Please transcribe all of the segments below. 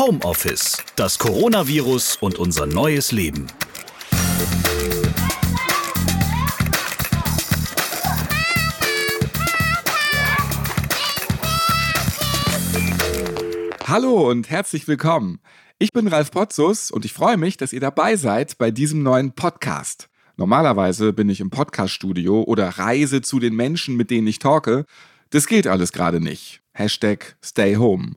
Homeoffice, das Coronavirus und unser neues Leben. Hallo und herzlich willkommen. Ich bin Ralf Potzus und ich freue mich, dass ihr dabei seid bei diesem neuen Podcast. Normalerweise bin ich im Podcaststudio oder reise zu den Menschen, mit denen ich talke. Das geht alles gerade nicht. Hashtag Stay Home.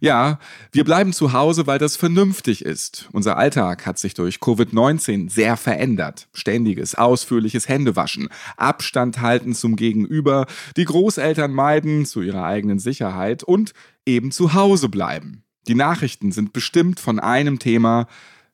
Ja, wir bleiben zu Hause, weil das vernünftig ist. Unser Alltag hat sich durch Covid-19 sehr verändert. Ständiges, ausführliches Händewaschen, Abstand halten zum Gegenüber, die Großeltern meiden zu ihrer eigenen Sicherheit und eben zu Hause bleiben. Die Nachrichten sind bestimmt von einem Thema,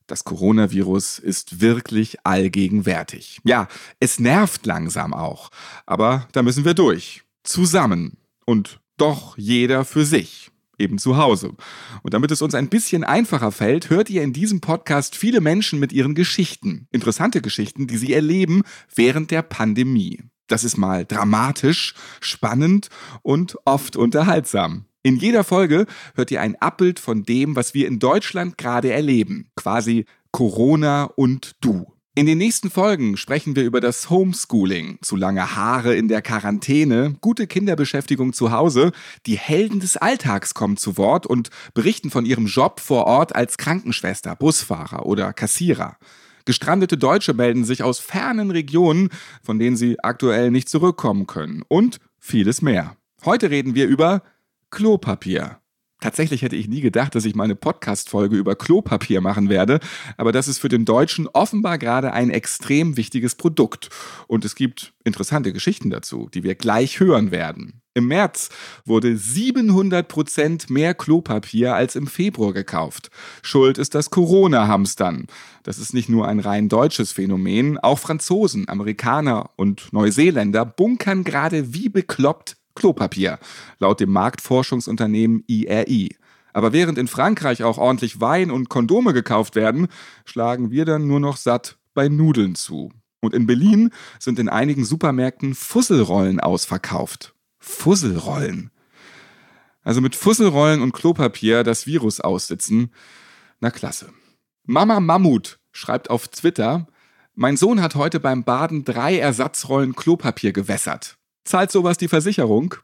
das Coronavirus ist wirklich allgegenwärtig. Ja, es nervt langsam auch, aber da müssen wir durch. Zusammen und doch jeder für sich eben zu Hause. Und damit es uns ein bisschen einfacher fällt, hört ihr in diesem Podcast viele Menschen mit ihren Geschichten. Interessante Geschichten, die sie erleben während der Pandemie. Das ist mal dramatisch, spannend und oft unterhaltsam. In jeder Folge hört ihr ein Abbild von dem, was wir in Deutschland gerade erleben. Quasi Corona und du. In den nächsten Folgen sprechen wir über das Homeschooling, zu lange Haare in der Quarantäne, gute Kinderbeschäftigung zu Hause, die Helden des Alltags kommen zu Wort und berichten von ihrem Job vor Ort als Krankenschwester, Busfahrer oder Kassierer. Gestrandete Deutsche melden sich aus fernen Regionen, von denen sie aktuell nicht zurückkommen können und vieles mehr. Heute reden wir über Klopapier. Tatsächlich hätte ich nie gedacht, dass ich meine Podcast-Folge über Klopapier machen werde, aber das ist für den Deutschen offenbar gerade ein extrem wichtiges Produkt. Und es gibt interessante Geschichten dazu, die wir gleich hören werden. Im März wurde 700 Prozent mehr Klopapier als im Februar gekauft. Schuld ist das Corona-Hamstern. Das ist nicht nur ein rein deutsches Phänomen, auch Franzosen, Amerikaner und Neuseeländer bunkern gerade wie bekloppt Klopapier, laut dem Marktforschungsunternehmen IRI. Aber während in Frankreich auch ordentlich Wein und Kondome gekauft werden, schlagen wir dann nur noch satt bei Nudeln zu. Und in Berlin sind in einigen Supermärkten Fusselrollen ausverkauft. Fusselrollen. Also mit Fusselrollen und Klopapier das Virus aussitzen. Na klasse. Mama Mammut schreibt auf Twitter, mein Sohn hat heute beim Baden drei Ersatzrollen Klopapier gewässert. Zahlt sowas die Versicherung?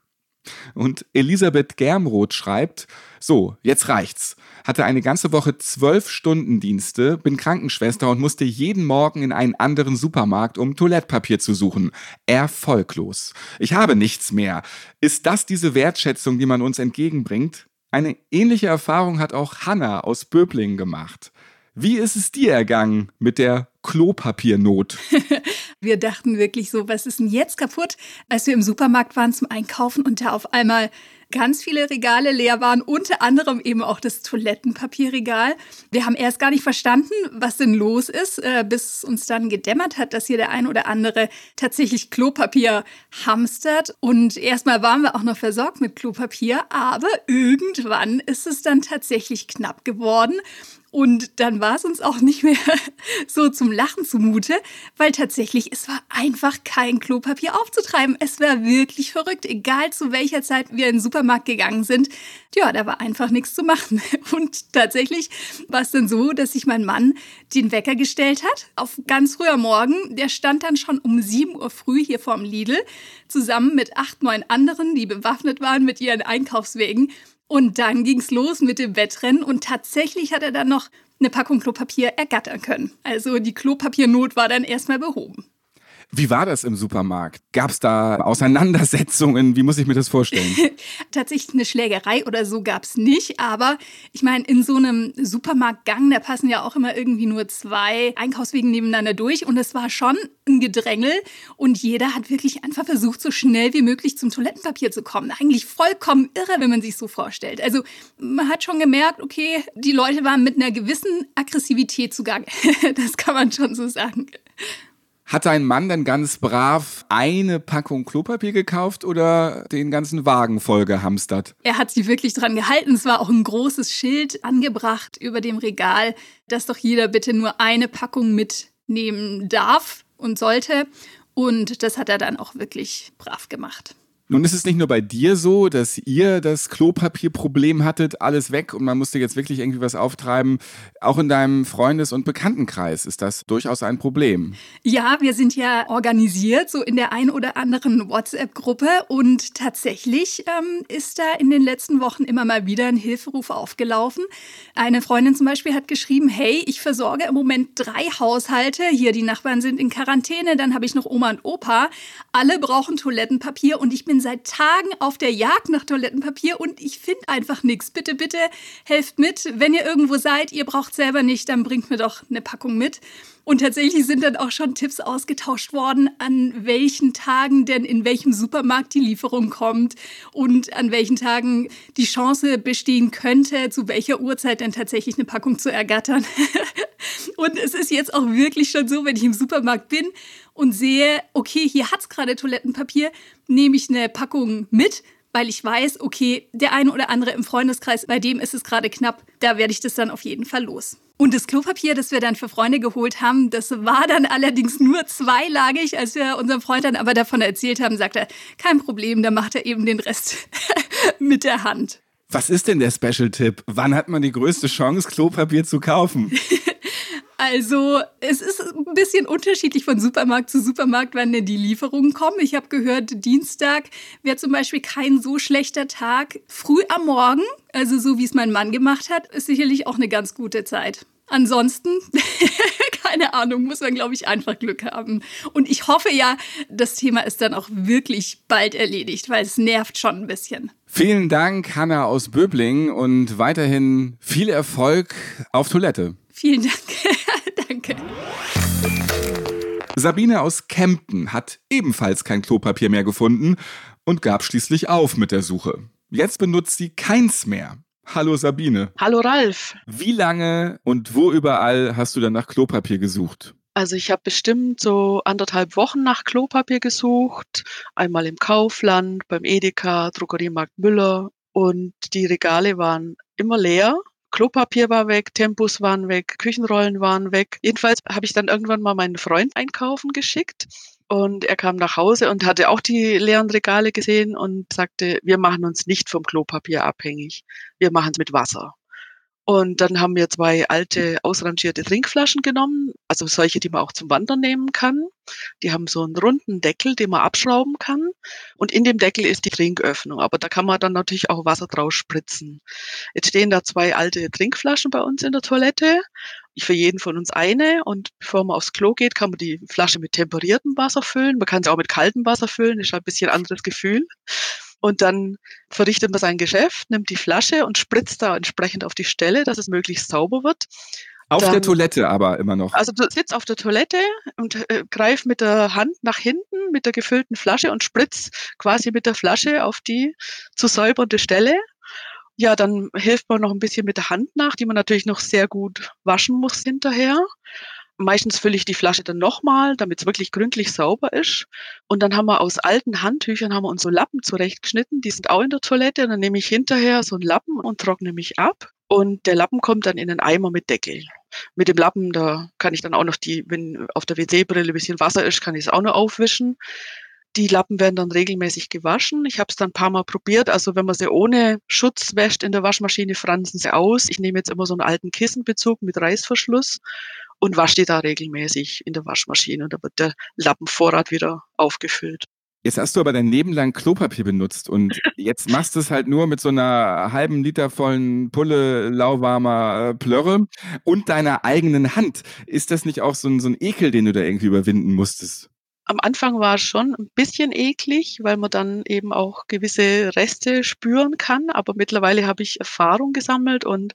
Und Elisabeth Germroth schreibt, so, jetzt reicht's. Hatte eine ganze Woche zwölf Stunden Dienste, bin Krankenschwester und musste jeden Morgen in einen anderen Supermarkt, um Toilettpapier zu suchen. Erfolglos. Ich habe nichts mehr. Ist das diese Wertschätzung, die man uns entgegenbringt? Eine ähnliche Erfahrung hat auch Hanna aus Böblingen gemacht. Wie ist es dir ergangen mit der Klopapiernot? wir dachten wirklich so, was ist denn jetzt kaputt, als wir im Supermarkt waren zum Einkaufen und da auf einmal ganz viele Regale leer waren, unter anderem eben auch das Toilettenpapierregal. Wir haben erst gar nicht verstanden, was denn los ist, äh, bis uns dann gedämmert hat, dass hier der ein oder andere tatsächlich Klopapier hamstert. Und erstmal waren wir auch noch versorgt mit Klopapier, aber irgendwann ist es dann tatsächlich knapp geworden. Und dann war es uns auch nicht mehr so zum Lachen zumute, weil tatsächlich es war einfach kein Klopapier aufzutreiben. Es war wirklich verrückt, egal zu welcher Zeit wir in den Supermarkt gegangen sind. Ja, da war einfach nichts zu machen. Und tatsächlich war es dann so, dass sich mein Mann den Wecker gestellt hat auf ganz früher Morgen. Der stand dann schon um 7 Uhr früh hier vorm Lidl zusammen mit acht, neun anderen, die bewaffnet waren mit ihren Einkaufswegen. Und dann ging's los mit dem Wettrennen und tatsächlich hat er dann noch eine Packung Klopapier ergattern können. Also die Klopapiernot war dann erstmal behoben. Wie war das im Supermarkt? Gab es da Auseinandersetzungen? Wie muss ich mir das vorstellen? Tatsächlich eine Schlägerei oder so gab es nicht. Aber ich meine, in so einem Supermarktgang, da passen ja auch immer irgendwie nur zwei Einkaufswegen nebeneinander durch. Und es war schon ein Gedrängel. Und jeder hat wirklich einfach versucht, so schnell wie möglich zum Toilettenpapier zu kommen. Eigentlich vollkommen irre, wenn man sich so vorstellt. Also man hat schon gemerkt, okay, die Leute waren mit einer gewissen Aggressivität zugange. das kann man schon so sagen. Hat dein Mann dann ganz brav eine Packung Klopapier gekauft oder den ganzen Wagen voll gehamstert? Er hat sich wirklich dran gehalten. Es war auch ein großes Schild angebracht über dem Regal, dass doch jeder bitte nur eine Packung mitnehmen darf und sollte. Und das hat er dann auch wirklich brav gemacht. Nun ist es nicht nur bei dir so, dass ihr das Klopapierproblem hattet, alles weg und man musste jetzt wirklich irgendwie was auftreiben. Auch in deinem Freundes- und Bekanntenkreis ist das durchaus ein Problem. Ja, wir sind ja organisiert, so in der ein oder anderen WhatsApp-Gruppe und tatsächlich ähm, ist da in den letzten Wochen immer mal wieder ein Hilferuf aufgelaufen. Eine Freundin zum Beispiel hat geschrieben, hey, ich versorge im Moment drei Haushalte. Hier, die Nachbarn sind in Quarantäne, dann habe ich noch Oma und Opa. Alle brauchen Toilettenpapier und ich bin bin seit Tagen auf der Jagd nach Toilettenpapier und ich finde einfach nichts. Bitte, bitte helft mit. Wenn ihr irgendwo seid, ihr braucht selber nicht, dann bringt mir doch eine Packung mit. Und tatsächlich sind dann auch schon Tipps ausgetauscht worden, an welchen Tagen denn in welchem Supermarkt die Lieferung kommt und an welchen Tagen die Chance bestehen könnte, zu welcher Uhrzeit denn tatsächlich eine Packung zu ergattern. und es ist jetzt auch wirklich schon so, wenn ich im Supermarkt bin und sehe, okay, hier hat es gerade Toilettenpapier, nehme ich eine Packung mit, weil ich weiß, okay, der eine oder andere im Freundeskreis, bei dem ist es gerade knapp, da werde ich das dann auf jeden Fall los. Und das Klopapier, das wir dann für Freunde geholt haben, das war dann allerdings nur zweilagig. Als wir unserem Freund dann aber davon erzählt haben, sagt er, kein Problem, dann macht er eben den Rest mit der Hand. Was ist denn der Special-Tipp? Wann hat man die größte Chance, Klopapier zu kaufen? Also, es ist ein bisschen unterschiedlich von Supermarkt zu Supermarkt, wann denn die Lieferungen kommen. Ich habe gehört, Dienstag wäre zum Beispiel kein so schlechter Tag. Früh am Morgen, also so wie es mein Mann gemacht hat, ist sicherlich auch eine ganz gute Zeit. Ansonsten, keine Ahnung, muss man, glaube ich, einfach Glück haben. Und ich hoffe ja, das Thema ist dann auch wirklich bald erledigt, weil es nervt schon ein bisschen. Vielen Dank, Hanna aus Böbling, und weiterhin viel Erfolg auf Toilette. Vielen Dank. Danke. Sabine aus Kempten hat ebenfalls kein Klopapier mehr gefunden und gab schließlich auf mit der Suche. Jetzt benutzt sie keins mehr. Hallo Sabine. Hallo Ralf. Wie lange und wo überall hast du dann nach Klopapier gesucht? Also ich habe bestimmt so anderthalb Wochen nach Klopapier gesucht. Einmal im Kaufland, beim Edeka, Drogeriemarkt Müller. Und die Regale waren immer leer. Klopapier war weg, Tempos waren weg, Küchenrollen waren weg. Jedenfalls habe ich dann irgendwann mal meinen Freund einkaufen geschickt und er kam nach Hause und hatte auch die leeren Regale gesehen und sagte, wir machen uns nicht vom Klopapier abhängig, wir machen es mit Wasser. Und dann haben wir zwei alte ausrangierte Trinkflaschen genommen, also solche, die man auch zum Wandern nehmen kann. Die haben so einen runden Deckel, den man abschrauben kann. Und in dem Deckel ist die Trinköffnung. Aber da kann man dann natürlich auch Wasser draus spritzen. Jetzt stehen da zwei alte Trinkflaschen bei uns in der Toilette. Für jeden von uns eine. Und bevor man aufs Klo geht, kann man die Flasche mit temperiertem Wasser füllen. Man kann sie auch mit kaltem Wasser füllen. Ist ein bisschen anderes Gefühl. Und dann verrichtet man sein Geschäft, nimmt die Flasche und spritzt da entsprechend auf die Stelle, dass es möglichst sauber wird. Auf dann, der Toilette aber immer noch. Also du sitzt auf der Toilette und äh, greif mit der Hand nach hinten mit der gefüllten Flasche und spritzt quasi mit der Flasche auf die zu säubernde Stelle. Ja, dann hilft man noch ein bisschen mit der Hand nach, die man natürlich noch sehr gut waschen muss hinterher. Meistens fülle ich die Flasche dann nochmal, damit es wirklich gründlich sauber ist. Und dann haben wir aus alten Handtüchern haben wir uns so Lappen zurechtgeschnitten. Die sind auch in der Toilette. Und dann nehme ich hinterher so einen Lappen und trockne mich ab. Und der Lappen kommt dann in einen Eimer mit Deckel. Mit dem Lappen, da kann ich dann auch noch die, wenn auf der WC-Brille ein bisschen Wasser ist, kann ich es auch noch aufwischen. Die Lappen werden dann regelmäßig gewaschen. Ich habe es dann ein paar Mal probiert. Also wenn man sie ohne Schutz wäscht in der Waschmaschine, fransen sie aus. Ich nehme jetzt immer so einen alten Kissenbezug mit Reißverschluss und wasche die da regelmäßig in der Waschmaschine und da wird der Lappenvorrat wieder aufgefüllt. Jetzt hast du aber dein Leben lang Klopapier benutzt und jetzt machst du es halt nur mit so einer halben Liter vollen Pulle lauwarmer äh, Plörre und deiner eigenen Hand. Ist das nicht auch so ein, so ein Ekel, den du da irgendwie überwinden musstest? Am Anfang war es schon ein bisschen eklig, weil man dann eben auch gewisse Reste spüren kann. Aber mittlerweile habe ich Erfahrung gesammelt und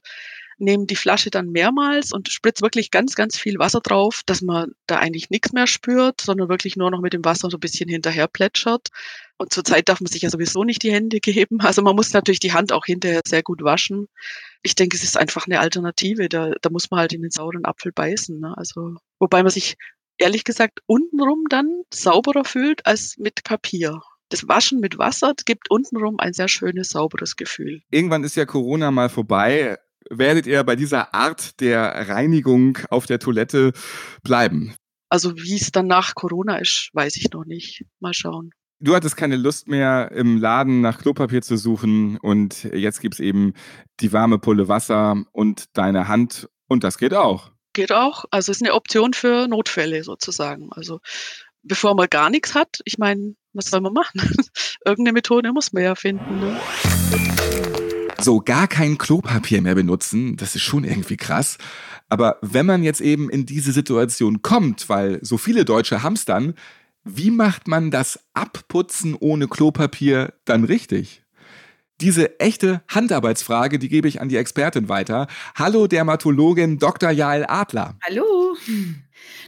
nehme die Flasche dann mehrmals und spritze wirklich ganz, ganz viel Wasser drauf, dass man da eigentlich nichts mehr spürt, sondern wirklich nur noch mit dem Wasser so ein bisschen hinterher plätschert. Und zurzeit darf man sich ja sowieso nicht die Hände geben. Also man muss natürlich die Hand auch hinterher sehr gut waschen. Ich denke, es ist einfach eine Alternative. Da, da muss man halt in den sauren Apfel beißen. Ne? Also, wobei man sich ehrlich gesagt untenrum dann sauberer fühlt als mit Papier das Waschen mit Wasser gibt untenrum ein sehr schönes, sauberes Gefühl. Irgendwann ist ja Corona mal vorbei werdet ihr bei dieser Art der Reinigung auf der Toilette bleiben? Also wie es dann nach Corona ist, weiß ich noch nicht. Mal schauen. Du hattest keine Lust mehr, im Laden nach Klopapier zu suchen und jetzt gibt es eben die warme Pulle Wasser und deine Hand und das geht auch. Geht auch. Also ist eine Option für Notfälle sozusagen. Also bevor man gar nichts hat, ich meine, was soll man machen? Irgendeine Methode muss man ja finden. Ne? So gar kein Klopapier mehr benutzen, das ist schon irgendwie krass. Aber wenn man jetzt eben in diese Situation kommt, weil so viele Deutsche hamstern, wie macht man das Abputzen ohne Klopapier dann richtig? Diese echte Handarbeitsfrage, die gebe ich an die Expertin weiter. Hallo Dermatologin Dr. Jael Adler. Hallo.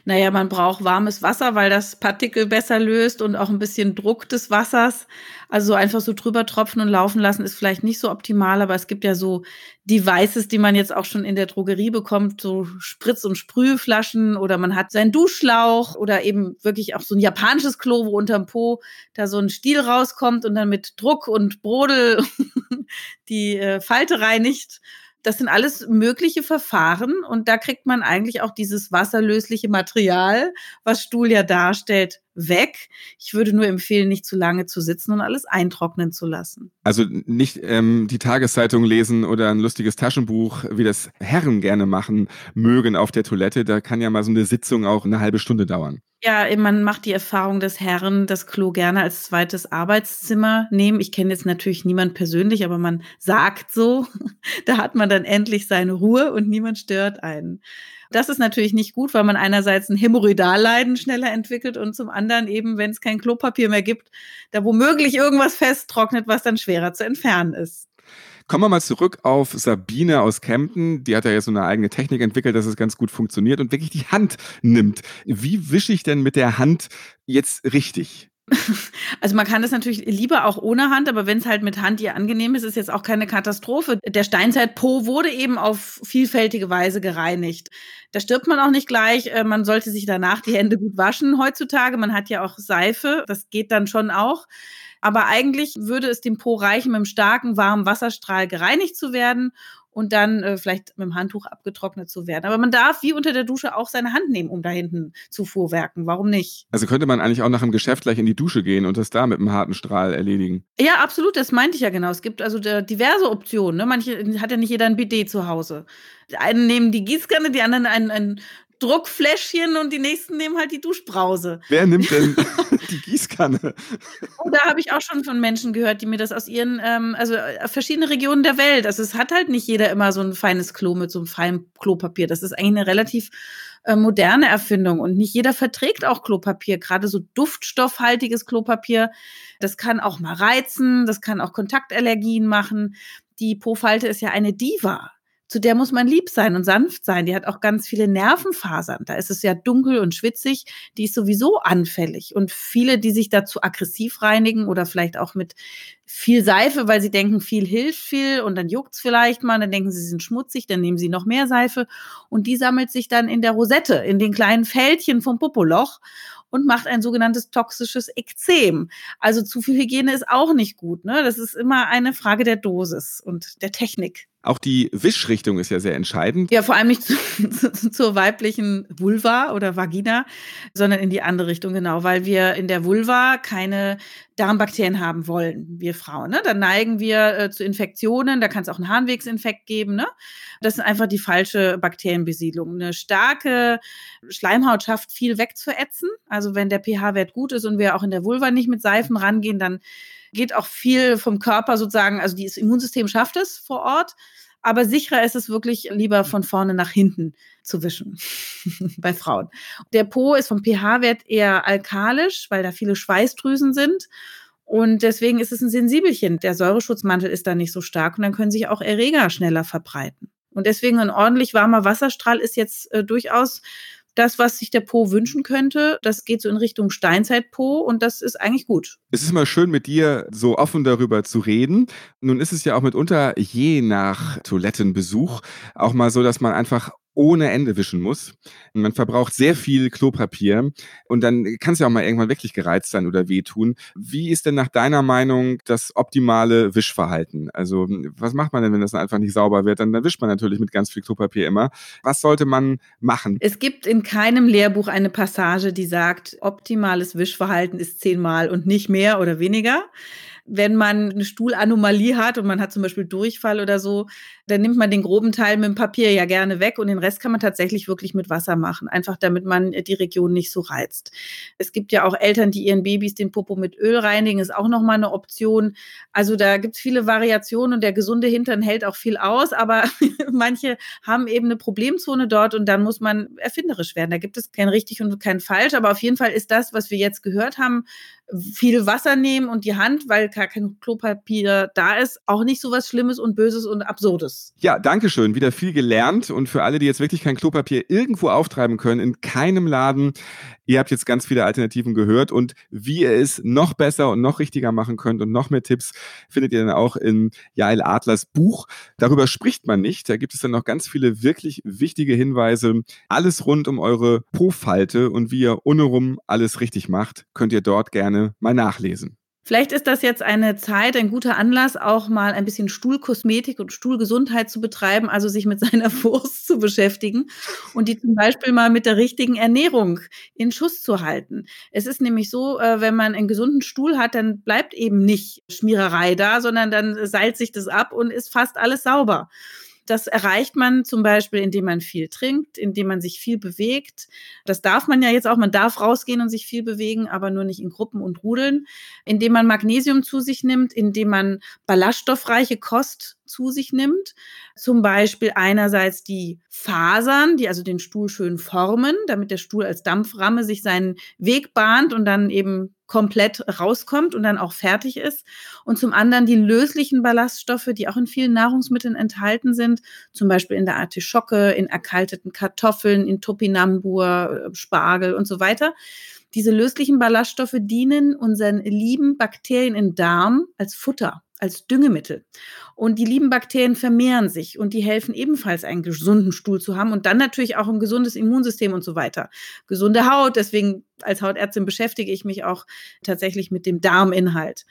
Naja, man braucht warmes Wasser, weil das Partikel besser löst und auch ein bisschen Druck des Wassers. Also einfach so drüber tropfen und laufen lassen ist vielleicht nicht so optimal, aber es gibt ja so Devices, die man jetzt auch schon in der Drogerie bekommt, so Spritz- und Sprühflaschen oder man hat seinen Duschschlauch oder eben wirklich auch so ein japanisches Klo, wo unterm Po da so ein Stiel rauskommt und dann mit Druck und Brodel die äh, Falte reinigt. Das sind alles mögliche Verfahren und da kriegt man eigentlich auch dieses wasserlösliche Material, was Stuhl ja darstellt, weg. Ich würde nur empfehlen, nicht zu lange zu sitzen und alles eintrocknen zu lassen. Also nicht ähm, die Tageszeitung lesen oder ein lustiges Taschenbuch, wie das Herren gerne machen mögen auf der Toilette. Da kann ja mal so eine Sitzung auch eine halbe Stunde dauern. Ja, man macht die Erfahrung, dass Herren das Klo gerne als zweites Arbeitszimmer nehmen. Ich kenne jetzt natürlich niemand persönlich, aber man sagt so, da hat man dann endlich seine Ruhe und niemand stört einen. Das ist natürlich nicht gut, weil man einerseits ein Hämorrhoidalleiden schneller entwickelt und zum anderen eben, wenn es kein Klopapier mehr gibt, da womöglich irgendwas festtrocknet, was dann schwerer zu entfernen ist. Kommen wir mal zurück auf Sabine aus Kempten. Die hat ja jetzt so eine eigene Technik entwickelt, dass es ganz gut funktioniert und wirklich die Hand nimmt. Wie wische ich denn mit der Hand jetzt richtig? Also man kann das natürlich lieber auch ohne Hand, aber wenn es halt mit Hand ihr angenehm ist, ist jetzt auch keine Katastrophe. Der Steinzeit-Po wurde eben auf vielfältige Weise gereinigt. Da stirbt man auch nicht gleich. Äh, man sollte sich danach die Hände gut waschen heutzutage. Man hat ja auch Seife, das geht dann schon auch. Aber eigentlich würde es dem Po reichen, mit einem starken, warmen Wasserstrahl gereinigt zu werden und dann äh, vielleicht mit dem Handtuch abgetrocknet zu werden. Aber man darf wie unter der Dusche auch seine Hand nehmen, um da hinten zu fuhrwerken. Warum nicht? Also könnte man eigentlich auch nach dem Geschäft gleich in die Dusche gehen und das da mit einem harten Strahl erledigen. Ja, absolut, das meinte ich ja genau. Es gibt also diverse Optionen. Ne? Manche hat ja nicht jeder ein Bidet zu Hause. Die einen nehmen die Gießkanne, die anderen ein, ein Druckfläschchen und die nächsten nehmen halt die Duschbrause. Wer nimmt denn die Gießkanne? Und da habe ich auch schon von Menschen gehört, die mir das aus ihren, ähm, also äh, verschiedene Regionen der Welt. Also es hat halt nicht jeder immer so ein feines Klo mit so einem feinen Klopapier. Das ist eigentlich eine relativ äh, moderne Erfindung und nicht jeder verträgt auch Klopapier. Gerade so duftstoffhaltiges Klopapier, das kann auch mal reizen, das kann auch Kontaktallergien machen. Die Po-Falte ist ja eine Diva zu der muss man lieb sein und sanft sein. Die hat auch ganz viele Nervenfasern. Da ist es ja dunkel und schwitzig. Die ist sowieso anfällig. Und viele, die sich dazu aggressiv reinigen oder vielleicht auch mit viel Seife, weil sie denken, viel hilft viel und dann juckt's vielleicht mal, dann denken sie, sie sind schmutzig, dann nehmen sie noch mehr Seife und die sammelt sich dann in der Rosette, in den kleinen Fältchen vom Popoloch und macht ein sogenanntes toxisches Ekzem. Also zu viel Hygiene ist auch nicht gut. Ne? Das ist immer eine Frage der Dosis und der Technik. Auch die Wischrichtung ist ja sehr entscheidend. Ja, vor allem nicht zu, zu, zur weiblichen Vulva oder Vagina, sondern in die andere Richtung, genau, weil wir in der Vulva keine Darmbakterien haben wollen, wir Frauen. Ne? Da neigen wir äh, zu Infektionen, da kann es auch einen Harnwegsinfekt geben. Ne? Das ist einfach die falsche Bakterienbesiedlung. Eine starke Schleimhaut schafft viel wegzuätzen. Also wenn der pH-Wert gut ist und wir auch in der Vulva nicht mit Seifen rangehen, dann geht auch viel vom Körper sozusagen, also das Immunsystem schafft es vor Ort, aber sicherer ist es wirklich lieber von vorne nach hinten zu wischen bei Frauen. Der Po ist vom pH-Wert eher alkalisch, weil da viele Schweißdrüsen sind. Und deswegen ist es ein Sensibelchen. Der Säureschutzmantel ist da nicht so stark und dann können sich auch Erreger schneller verbreiten. Und deswegen ein ordentlich warmer Wasserstrahl ist jetzt äh, durchaus das, was sich der Po wünschen könnte. Das geht so in Richtung Steinzeit-Po und das ist eigentlich gut. Es ist immer schön, mit dir so offen darüber zu reden. Nun ist es ja auch mitunter je nach Toilettenbesuch auch mal so, dass man einfach ohne Ende wischen muss. Man verbraucht sehr viel Klopapier und dann kann es ja auch mal irgendwann wirklich gereizt sein oder wehtun. Wie ist denn nach deiner Meinung das optimale Wischverhalten? Also was macht man denn, wenn das einfach nicht sauber wird? Dann, dann wischt man natürlich mit ganz viel Klopapier immer. Was sollte man machen? Es gibt in keinem Lehrbuch eine Passage, die sagt, optimales Wischverhalten ist zehnmal und nicht mehr oder weniger wenn man eine Stuhlanomalie hat und man hat zum Beispiel Durchfall oder so, dann nimmt man den groben Teil mit dem Papier ja gerne weg und den Rest kann man tatsächlich wirklich mit Wasser machen, einfach damit man die Region nicht so reizt. Es gibt ja auch Eltern, die ihren Babys den Popo mit Öl reinigen, ist auch nochmal eine Option. Also da gibt es viele Variationen und der gesunde Hintern hält auch viel aus, aber manche haben eben eine Problemzone dort und dann muss man erfinderisch werden. Da gibt es kein richtig und kein falsch, aber auf jeden Fall ist das, was wir jetzt gehört haben, viel Wasser nehmen und die Hand, weil gar kein Klopapier da ist, auch nicht so was Schlimmes und Böses und Absurdes. Ja, danke schön. Wieder viel gelernt und für alle, die jetzt wirklich kein Klopapier irgendwo auftreiben können, in keinem Laden, Ihr habt jetzt ganz viele Alternativen gehört und wie ihr es noch besser und noch richtiger machen könnt und noch mehr Tipps findet ihr dann auch in Jael Adlers Buch. Darüber spricht man nicht. Da gibt es dann noch ganz viele wirklich wichtige Hinweise. Alles rund um eure Po-Falte und wie ihr ohne rum alles richtig macht, könnt ihr dort gerne mal nachlesen. Vielleicht ist das jetzt eine Zeit, ein guter Anlass, auch mal ein bisschen Stuhlkosmetik und Stuhlgesundheit zu betreiben, also sich mit seiner Wurst zu beschäftigen und die zum Beispiel mal mit der richtigen Ernährung in Schuss zu halten. Es ist nämlich so, äh, wenn man einen gesunden Stuhl hat, dann bleibt eben nicht Schmiererei da, sondern dann seilt sich das ab und ist fast alles sauber. Das erreicht man zum Beispiel, indem man viel trinkt, indem man sich viel bewegt. Das darf man ja jetzt auch. Man darf rausgehen und sich viel bewegen, aber nur nicht in Gruppen und Rudeln. Indem man Magnesium zu sich nimmt, indem man ballaststoffreiche Kost zu sich nimmt. Zum Beispiel einerseits die Fasern, die also den Stuhl schön formen, damit der Stuhl als Dampframme sich seinen Weg bahnt und dann eben komplett rauskommt und dann auch fertig ist. Und zum anderen die löslichen Ballaststoffe, die auch in vielen Nahrungsmitteln enthalten sind, zum Beispiel in der Artischocke, in erkalteten Kartoffeln, in Topinambur, Spargel und so weiter. Diese löslichen Ballaststoffe dienen unseren lieben Bakterien im Darm als Futter als Düngemittel. Und die lieben Bakterien vermehren sich und die helfen ebenfalls einen gesunden Stuhl zu haben und dann natürlich auch ein gesundes Immunsystem und so weiter. Gesunde Haut, deswegen als Hautärztin beschäftige ich mich auch tatsächlich mit dem Darminhalt.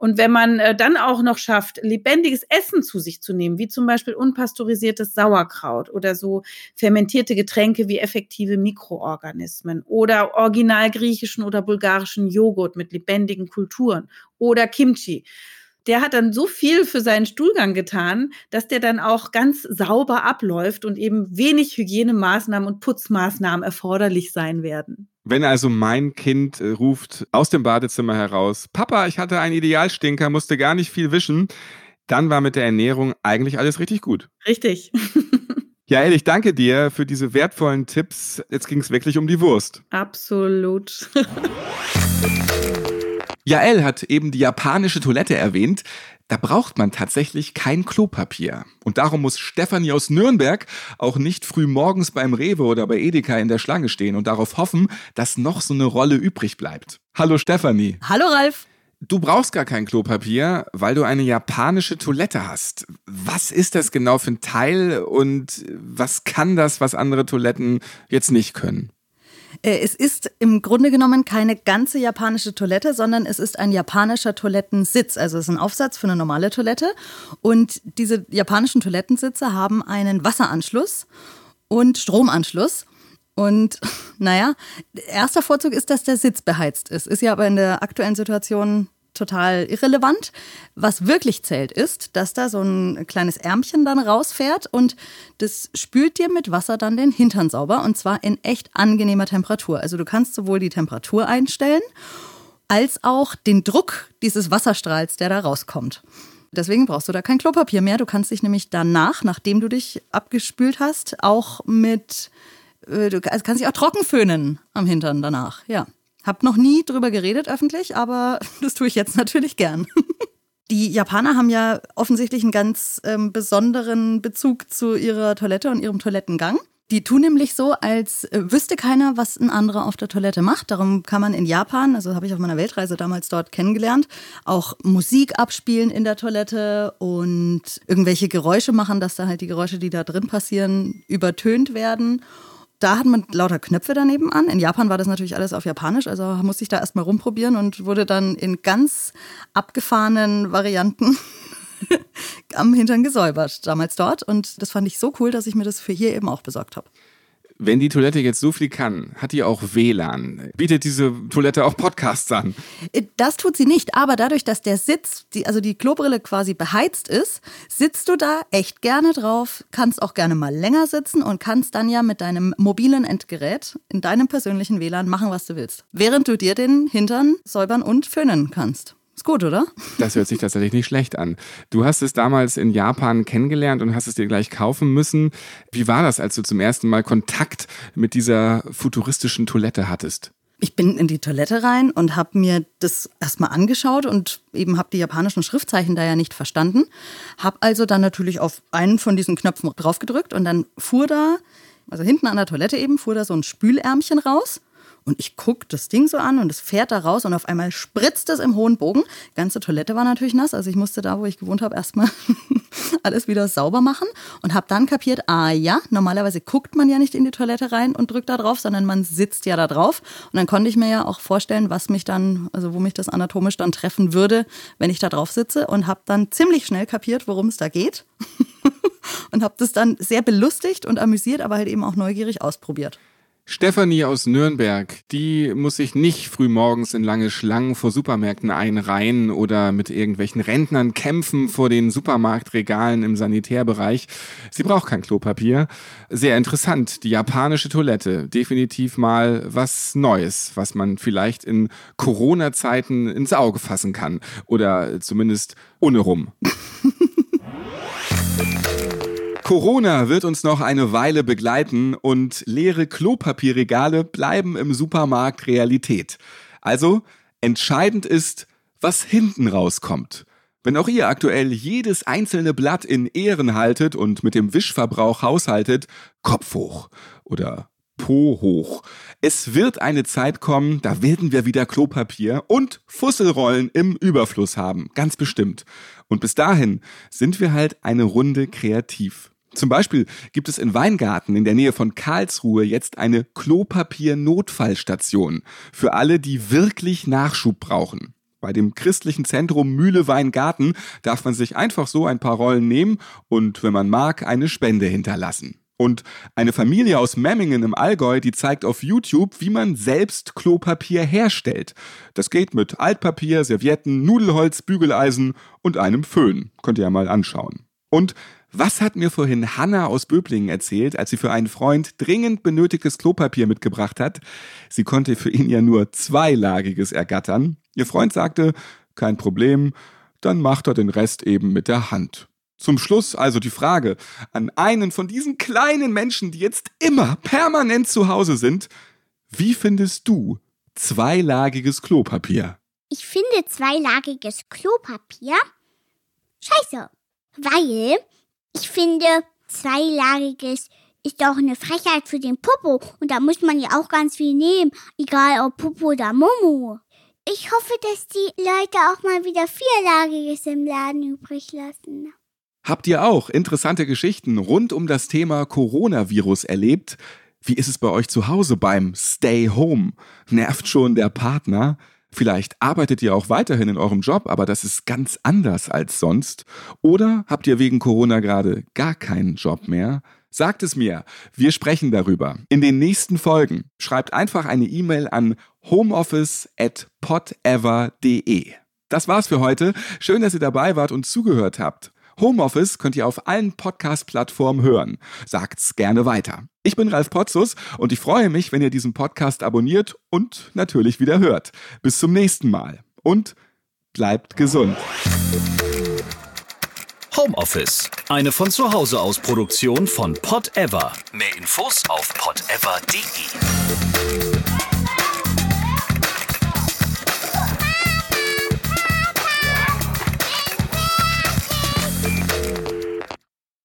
Und wenn man äh, dann auch noch schafft, lebendiges Essen zu sich zu nehmen, wie zum Beispiel unpasteurisiertes Sauerkraut oder so fermentierte Getränke wie effektive Mikroorganismen oder original griechischen oder bulgarischen Joghurt mit lebendigen Kulturen oder Kimchi, der hat dann so viel für seinen Stuhlgang getan, dass der dann auch ganz sauber abläuft und eben wenig Hygienemaßnahmen und Putzmaßnahmen erforderlich sein werden. Wenn also mein Kind äh, ruft aus dem Badezimmer heraus, Papa, ich hatte einen Idealstinker, musste gar nicht viel wischen, dann war mit der Ernährung eigentlich alles richtig gut. Richtig. Ja, ich danke dir für diese wertvollen Tipps. Jetzt ging es wirklich um die Wurst. Absolut. Jael hat eben die japanische Toilette erwähnt. Da braucht man tatsächlich kein Klopapier. Und darum muss Stefanie aus Nürnberg auch nicht früh morgens beim Rewe oder bei Edeka in der Schlange stehen und darauf hoffen, dass noch so eine Rolle übrig bleibt. Hallo Stefanie. Hallo Ralf. Du brauchst gar kein Klopapier, weil du eine japanische Toilette hast. Was ist das genau für ein Teil und was kann das, was andere Toiletten jetzt nicht können? Äh, es ist im Grunde genommen keine ganze japanische Toilette, sondern es ist ein japanischer Toilettensitz. Also es ist ein Aufsatz für eine normale Toilette. Und diese japanischen Toilettensitze haben einen Wasseranschluss und Stromanschluss. Und naja, erster Vorzug ist, dass der Sitz beheizt ist. Ist ja aber in der aktuellen Situation total irrelevant. Was wirklich zählt, ist, dass da so ein kleines Ärmchen dann rausfährt und das spült dir mit Wasser dann den Hintern sauber und zwar in echt angenehmer Temperatur. Also du kannst sowohl die Temperatur einstellen als auch den Druck dieses Wasserstrahls, der da rauskommt. Deswegen brauchst du da kein Klopapier mehr. Du kannst dich nämlich danach, nachdem du dich abgespült hast, auch mit, äh, du kannst dich auch trocken föhnen am Hintern danach, ja. Hab noch nie drüber geredet öffentlich, aber das tue ich jetzt natürlich gern. Die Japaner haben ja offensichtlich einen ganz ähm, besonderen Bezug zu ihrer Toilette und ihrem Toilettengang. Die tun nämlich so, als äh, wüsste keiner, was ein anderer auf der Toilette macht. Darum kann man in Japan, also habe ich auf meiner Weltreise damals dort kennengelernt, auch Musik abspielen in der Toilette und irgendwelche Geräusche machen, dass da halt die Geräusche, die da drin passieren, übertönt werden. Da hat man lauter Knöpfe daneben an. In Japan war das natürlich alles auf Japanisch, also musste ich da erstmal rumprobieren und wurde dann in ganz abgefahrenen Varianten am Hintern gesäubert, damals dort. Und das fand ich so cool, dass ich mir das für hier eben auch besorgt habe. Wenn die Toilette jetzt so viel kann, hat die auch WLAN? Bietet diese Toilette auch Podcasts an? Äh, das tut sie nicht, aber dadurch, dass der Sitz, die, also die Klobrille quasi beheizt ist, sitzt du da echt gerne drauf, kannst auch gerne mal länger sitzen und kannst dann ja mit deinem mobilen Endgerät in deinem persönlichen WLAN machen, was du willst. Während du dir den Hintern säubern und föhnen kannst. Ist gut, oder? Das hört sich tatsächlich nicht schlecht an. Du hast es damals in Japan kennengelernt und hast es dir gleich kaufen müssen. Wie war das, als du zum ersten Mal Kontakt mit dieser futuristischen Toilette hattest? Ich bin in die Toilette rein und habe mir das erstmal angeschaut und eben habe die japanischen Schriftzeichen da ja nicht verstanden. Habe also dann natürlich auf einen von diesen Knöpfen draufgedrückt und dann fuhr da, also hinten an der Toilette eben, fuhr da so ein Spülärmchen raus. Und ich gucke das Ding so an und es fährt da raus und auf einmal spritzt es im hohen Bogen. Ganze Toilette war natürlich nass, also ich musste da, wo ich gewohnt habe, erstmal alles wieder sauber machen und habe dann kapiert, ah ja, normalerweise guckt man ja nicht in die Toilette rein und drückt da drauf, sondern man sitzt ja da drauf. Und dann konnte ich mir ja auch vorstellen, was mich dann, also wo mich das anatomisch dann treffen würde, wenn ich da drauf sitze und habe dann ziemlich schnell kapiert, worum es da geht. und habe das dann sehr belustigt und amüsiert, aber halt eben auch neugierig ausprobiert. Stefanie aus Nürnberg, die muss sich nicht frühmorgens in lange Schlangen vor Supermärkten einreihen oder mit irgendwelchen Rentnern kämpfen vor den Supermarktregalen im Sanitärbereich. Sie braucht kein Klopapier. Sehr interessant, die japanische Toilette. Definitiv mal was Neues, was man vielleicht in Corona-Zeiten ins Auge fassen kann. Oder zumindest ohne rum. Corona wird uns noch eine Weile begleiten und leere Klopapierregale bleiben im Supermarkt Realität. Also entscheidend ist, was hinten rauskommt. Wenn auch ihr aktuell jedes einzelne Blatt in Ehren haltet und mit dem Wischverbrauch haushaltet, Kopf hoch oder Po hoch. Es wird eine Zeit kommen, da werden wir wieder Klopapier und Fusselrollen im Überfluss haben, ganz bestimmt. Und bis dahin sind wir halt eine Runde kreativ. Zum Beispiel gibt es in Weingarten in der Nähe von Karlsruhe jetzt eine Klopapier-Notfallstation für alle, die wirklich Nachschub brauchen. Bei dem christlichen Zentrum Mühle Weingarten darf man sich einfach so ein paar Rollen nehmen und, wenn man mag, eine Spende hinterlassen. Und eine Familie aus Memmingen im Allgäu, die zeigt auf YouTube, wie man selbst Klopapier herstellt. Das geht mit Altpapier, Servietten, Nudelholz, Bügeleisen und einem Föhn. Könnt ihr ja mal anschauen. Und was hat mir vorhin Hanna aus Böblingen erzählt, als sie für einen Freund dringend benötigtes Klopapier mitgebracht hat? Sie konnte für ihn ja nur zweilagiges ergattern. Ihr Freund sagte, kein Problem, dann macht er den Rest eben mit der Hand. Zum Schluss also die Frage an einen von diesen kleinen Menschen, die jetzt immer permanent zu Hause sind. Wie findest du zweilagiges Klopapier? Ich finde zweilagiges Klopapier scheiße, weil ich finde, zweilagiges ist doch eine Frechheit für den Popo. Und da muss man ja auch ganz viel nehmen, egal ob Popo oder Momo. Ich hoffe, dass die Leute auch mal wieder vierlagiges im Laden übrig lassen. Habt ihr auch interessante Geschichten rund um das Thema Coronavirus erlebt? Wie ist es bei euch zu Hause beim Stay Home? Nervt schon der Partner? Vielleicht arbeitet ihr auch weiterhin in eurem Job, aber das ist ganz anders als sonst. Oder habt ihr wegen Corona gerade gar keinen Job mehr? Sagt es mir. Wir sprechen darüber. In den nächsten Folgen schreibt einfach eine E-Mail an homeoffice@podever.de. Das war's für heute. Schön, dass ihr dabei wart und zugehört habt. Homeoffice könnt ihr auf allen Podcast-Plattformen hören. Sagt's gerne weiter. Ich bin Ralf Potzus und ich freue mich, wenn ihr diesen Podcast abonniert und natürlich wieder hört. Bis zum nächsten Mal und bleibt gesund. Homeoffice, eine von zu Hause aus Produktion von Pod Ever. Mehr Infos auf podever.de.